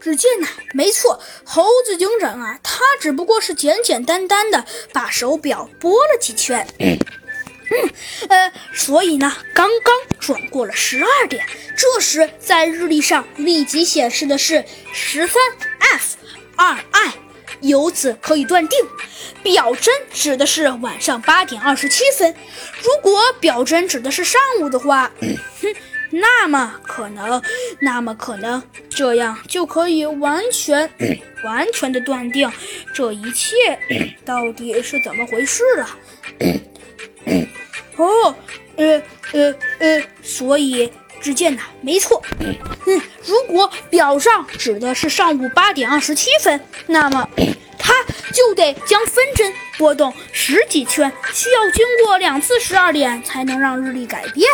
只见呐，没错，猴子警长啊，他只不过是简简单单的把手表拨了几圈，嗯，呃，所以呢，刚刚转过了十二点。这时，在日历上立即显示的是十三 F 二 I，由此可以断定，表针指的是晚上八点二十七分。如果表针指的是上午的话，哼。那么可能，那么可能，这样就可以完全、完全的断定这一切到底是怎么回事了。哦，呃呃呃，所以只见呐，没错，嗯，如果表上指的是上午八点二十七分，那么它就得将分针拨动十几圈，需要经过两次十二点才能让日历改变。